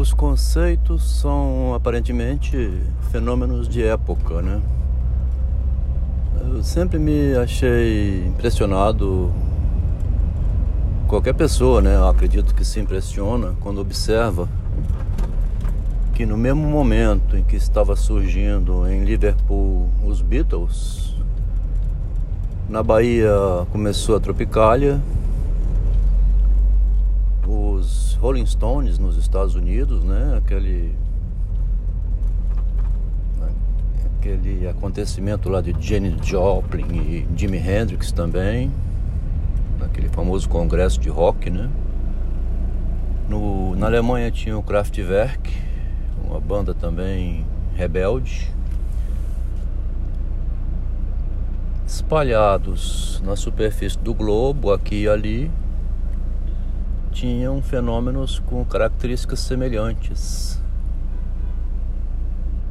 Os conceitos são aparentemente fenômenos de época, né? Eu sempre me achei impressionado. Qualquer pessoa, né? Eu acredito que se impressiona quando observa que no mesmo momento em que estava surgindo em Liverpool os Beatles, na Bahia começou a Tropicália, Rolling Stones nos Estados Unidos, né? Aquele aquele acontecimento lá de Janis Joplin e Jimi Hendrix também, naquele famoso congresso de rock, né? No, na Alemanha tinha o Kraftwerk, uma banda também rebelde. Espalhados na superfície do globo, aqui e ali, tinham fenômenos com características semelhantes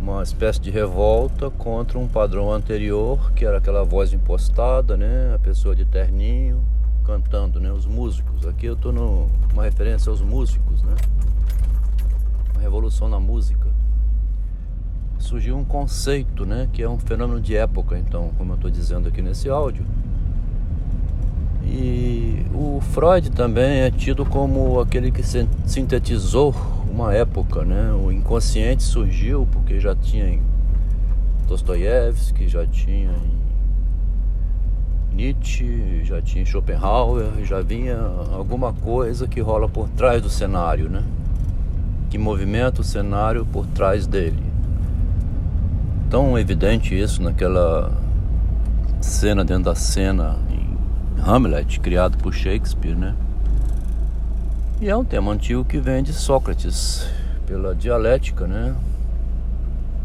uma espécie de revolta contra um padrão anterior, que era aquela voz impostada, né? A pessoa de terninho cantando, né? Os músicos. Aqui eu estou numa referência aos músicos, né? Uma revolução na música. Surgiu um conceito, né? Que é um fenômeno de época, então, como eu estou dizendo aqui nesse áudio. E o Freud também é tido como aquele que sintetizou uma época, né? O inconsciente surgiu porque já tinha em Dostoiévski, já tinha em Nietzsche, já tinha em Schopenhauer, já vinha alguma coisa que rola por trás do cenário, né? Que movimenta o cenário por trás dele. Tão evidente isso naquela cena dentro da cena Hamlet, criado por Shakespeare, né? E é um tema antigo que vem de Sócrates, pela dialética, né?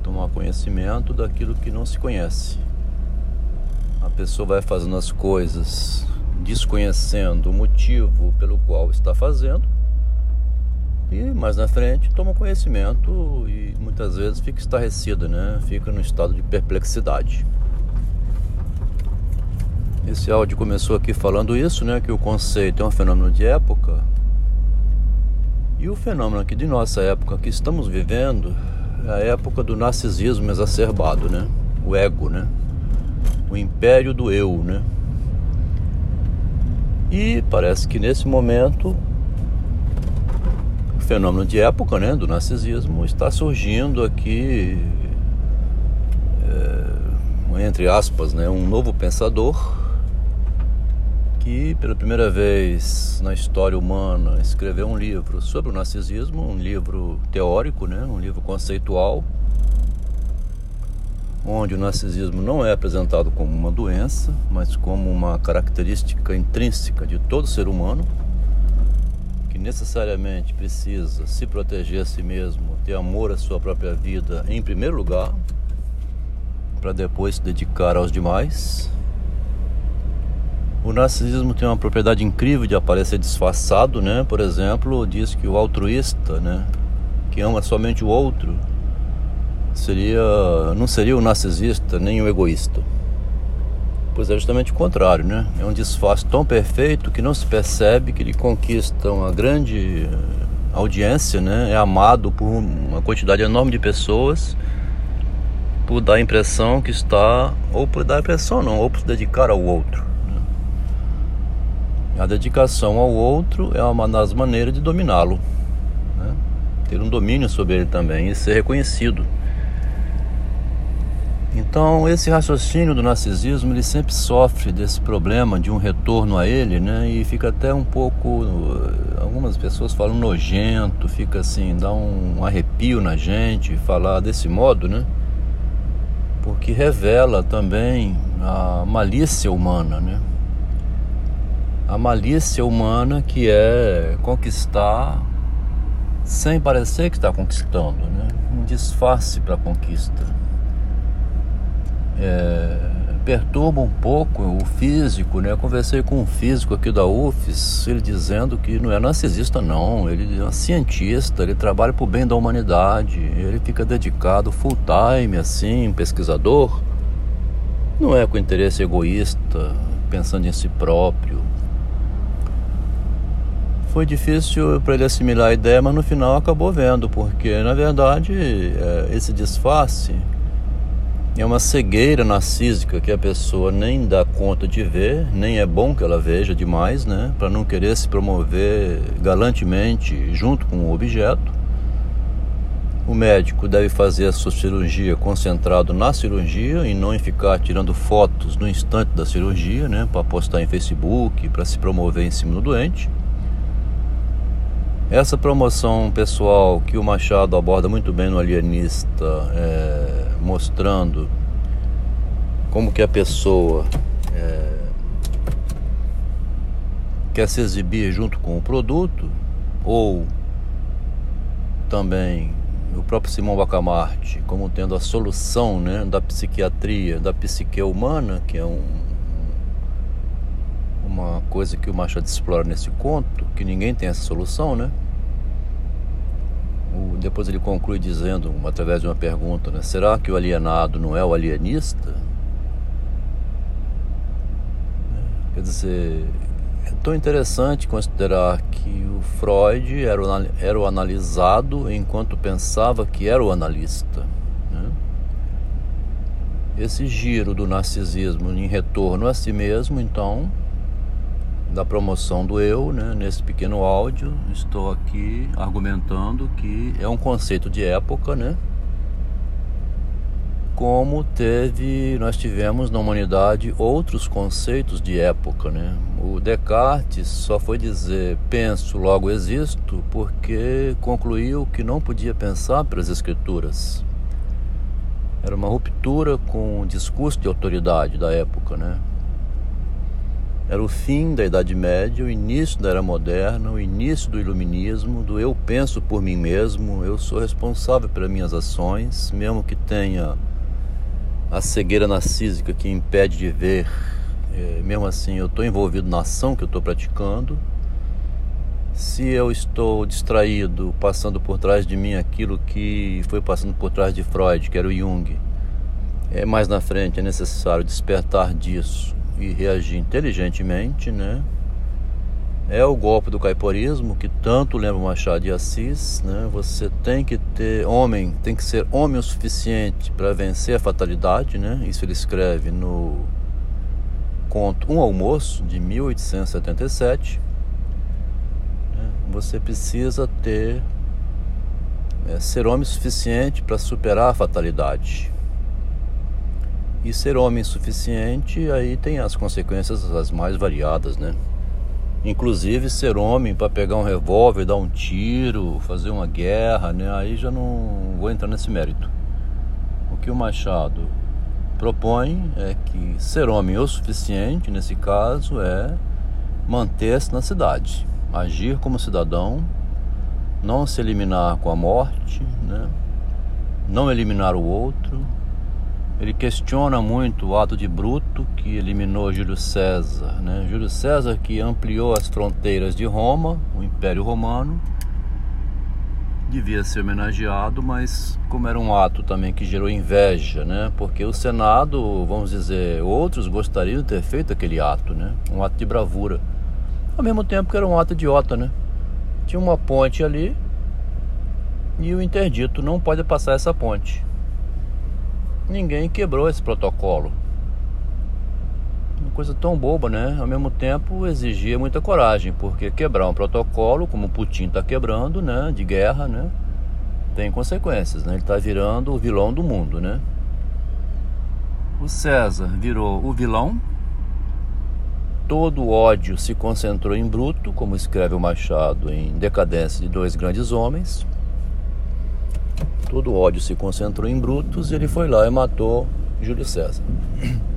Tomar conhecimento daquilo que não se conhece. A pessoa vai fazendo as coisas desconhecendo o motivo pelo qual está fazendo. E mais na frente toma conhecimento e muitas vezes fica estarrecida, né? Fica no estado de perplexidade. Esse áudio começou aqui falando isso, né? Que o conceito é um fenômeno de época e o fenômeno aqui de nossa época que estamos vivendo é a época do narcisismo exacerbado, né? O ego, né? O império do eu, né? E parece que nesse momento o fenômeno de época, né, do narcisismo está surgindo aqui é, entre aspas, né, um novo pensador que pela primeira vez na história humana escreveu um livro sobre o narcisismo, um livro teórico, né, um livro conceitual, onde o narcisismo não é apresentado como uma doença, mas como uma característica intrínseca de todo ser humano, que necessariamente precisa se proteger a si mesmo, ter amor à sua própria vida em primeiro lugar, para depois se dedicar aos demais o narcisismo tem uma propriedade incrível de aparecer disfarçado, né? Por exemplo, diz que o altruísta, né, que ama somente o outro, seria não seria o narcisista nem o egoísta. Pois é justamente o contrário, né? É um disfarce tão perfeito que não se percebe que ele conquista uma grande audiência, né? É amado por uma quantidade enorme de pessoas por dar a impressão que está ou por dar a impressão não, ou por se dedicar ao outro. A dedicação ao outro é uma das maneiras de dominá-lo, né? ter um domínio sobre ele também e ser reconhecido. Então, esse raciocínio do narcisismo ele sempre sofre desse problema de um retorno a ele, né? E fica até um pouco, algumas pessoas falam nojento, fica assim, dá um arrepio na gente falar desse modo, né? Porque revela também a malícia humana, né? A malícia humana que é conquistar sem parecer que está conquistando, né? um disfarce para a conquista. É, perturba um pouco o físico, né? Eu conversei com um físico aqui da UFES, ele dizendo que não é narcisista não, ele é um cientista, ele trabalha para o bem da humanidade, ele fica dedicado full time assim, pesquisador, não é com interesse egoísta, pensando em si próprio foi difícil para ele assimilar a ideia, mas no final acabou vendo, porque na verdade é, esse disfarce é uma cegueira narcísica que a pessoa nem dá conta de ver, nem é bom que ela veja demais, né? Para não querer se promover galantemente junto com o objeto. O médico deve fazer a sua cirurgia concentrado na cirurgia e não em ficar tirando fotos no instante da cirurgia, né, para postar em Facebook, para se promover em cima do doente. Essa promoção pessoal que o Machado aborda muito bem no Alienista, é, mostrando como que a pessoa é, quer se exibir junto com o produto, ou também o próprio Simão Bacamarte como tendo a solução né, da psiquiatria, da psique humana, que é um, uma coisa que o Machado explora nesse conto, que ninguém tem essa solução, né? O, depois ele conclui dizendo, através de uma pergunta, né, será que o alienado não é o alienista? Quer dizer, é tão interessante considerar que o Freud era o, era o analisado enquanto pensava que era o analista. Né? Esse giro do narcisismo em retorno a si mesmo, então, da promoção do eu, né? nesse pequeno áudio, estou aqui argumentando que é um conceito de época, né? como teve, nós tivemos na humanidade outros conceitos de época, né? O Descartes só foi dizer penso, logo existo, porque concluiu que não podia pensar pelas escrituras. Era uma ruptura com o discurso de autoridade da época, né? Era o fim da Idade Média, o início da Era Moderna, o início do Iluminismo, do eu penso por mim mesmo, eu sou responsável pelas minhas ações, mesmo que tenha a cegueira narcísica que impede de ver. É, mesmo assim, eu estou envolvido na ação que eu estou praticando. Se eu estou distraído, passando por trás de mim aquilo que foi passando por trás de Freud, que era o Jung, é mais na frente é necessário despertar disso e reagir inteligentemente, né? é o golpe do caiporismo que tanto lembra Machado de Assis, né? Você tem que ter homem, tem que ser homem o suficiente para vencer a fatalidade, né? Isso ele escreve no conto Um Almoço de 1877. Né? Você precisa ter é, ser homem suficiente para superar a fatalidade. E ser homem suficiente aí tem as consequências as mais variadas, né? Inclusive ser homem para pegar um revólver, dar um tiro, fazer uma guerra, né? Aí já não vou entrar nesse mérito. O que o Machado propõe é que ser homem o suficiente, nesse caso, é manter-se na cidade, agir como cidadão, não se eliminar com a morte, né? não eliminar o outro, ele questiona muito o ato de Bruto que eliminou Júlio César, né? Júlio César que ampliou as fronteiras de Roma, o Império Romano, devia ser homenageado, mas como era um ato também que gerou inveja, né? Porque o Senado, vamos dizer, outros gostariam de ter feito aquele ato, né? Um ato de bravura. Ao mesmo tempo que era um ato idiota, né? Tinha uma ponte ali e o interdito não pode passar essa ponte ninguém quebrou esse protocolo. Uma coisa tão boba, né? Ao mesmo tempo exigia muita coragem, porque quebrar um protocolo, como Putin está quebrando, né? De guerra, né? Tem consequências, né? Ele está virando o vilão do mundo, né? O César virou o vilão. Todo o ódio se concentrou em Bruto, como escreve o Machado em Decadência de Dois Grandes Homens. Todo o ódio se concentrou em Brutus e ele foi lá e matou Júlio César.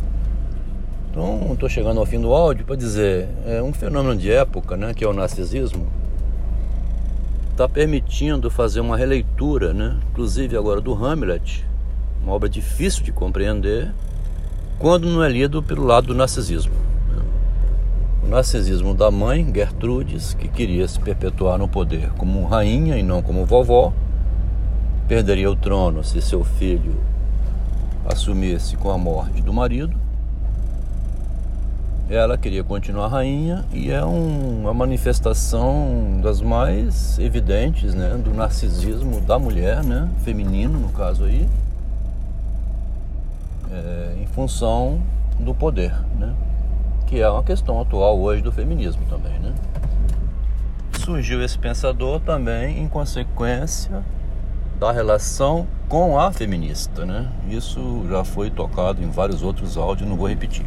Então, estou chegando ao fim do áudio para dizer, é um fenômeno de época, né, que é o narcisismo, está permitindo fazer uma releitura, né, inclusive agora do Hamlet, uma obra difícil de compreender, quando não é lido pelo lado do narcisismo. O narcisismo da mãe, Gertrudes, que queria se perpetuar no poder como rainha e não como vovó, perderia o trono se seu filho assumisse com a morte do marido. ela queria continuar rainha e é um, uma manifestação das mais evidentes né, do narcisismo da mulher, né, feminino no caso aí, é, em função do poder, né, que é uma questão atual hoje do feminismo também. Né. Surgiu esse pensador também em consequência da relação com a feminista. Né. Isso já foi tocado em vários outros áudios, não vou repetir.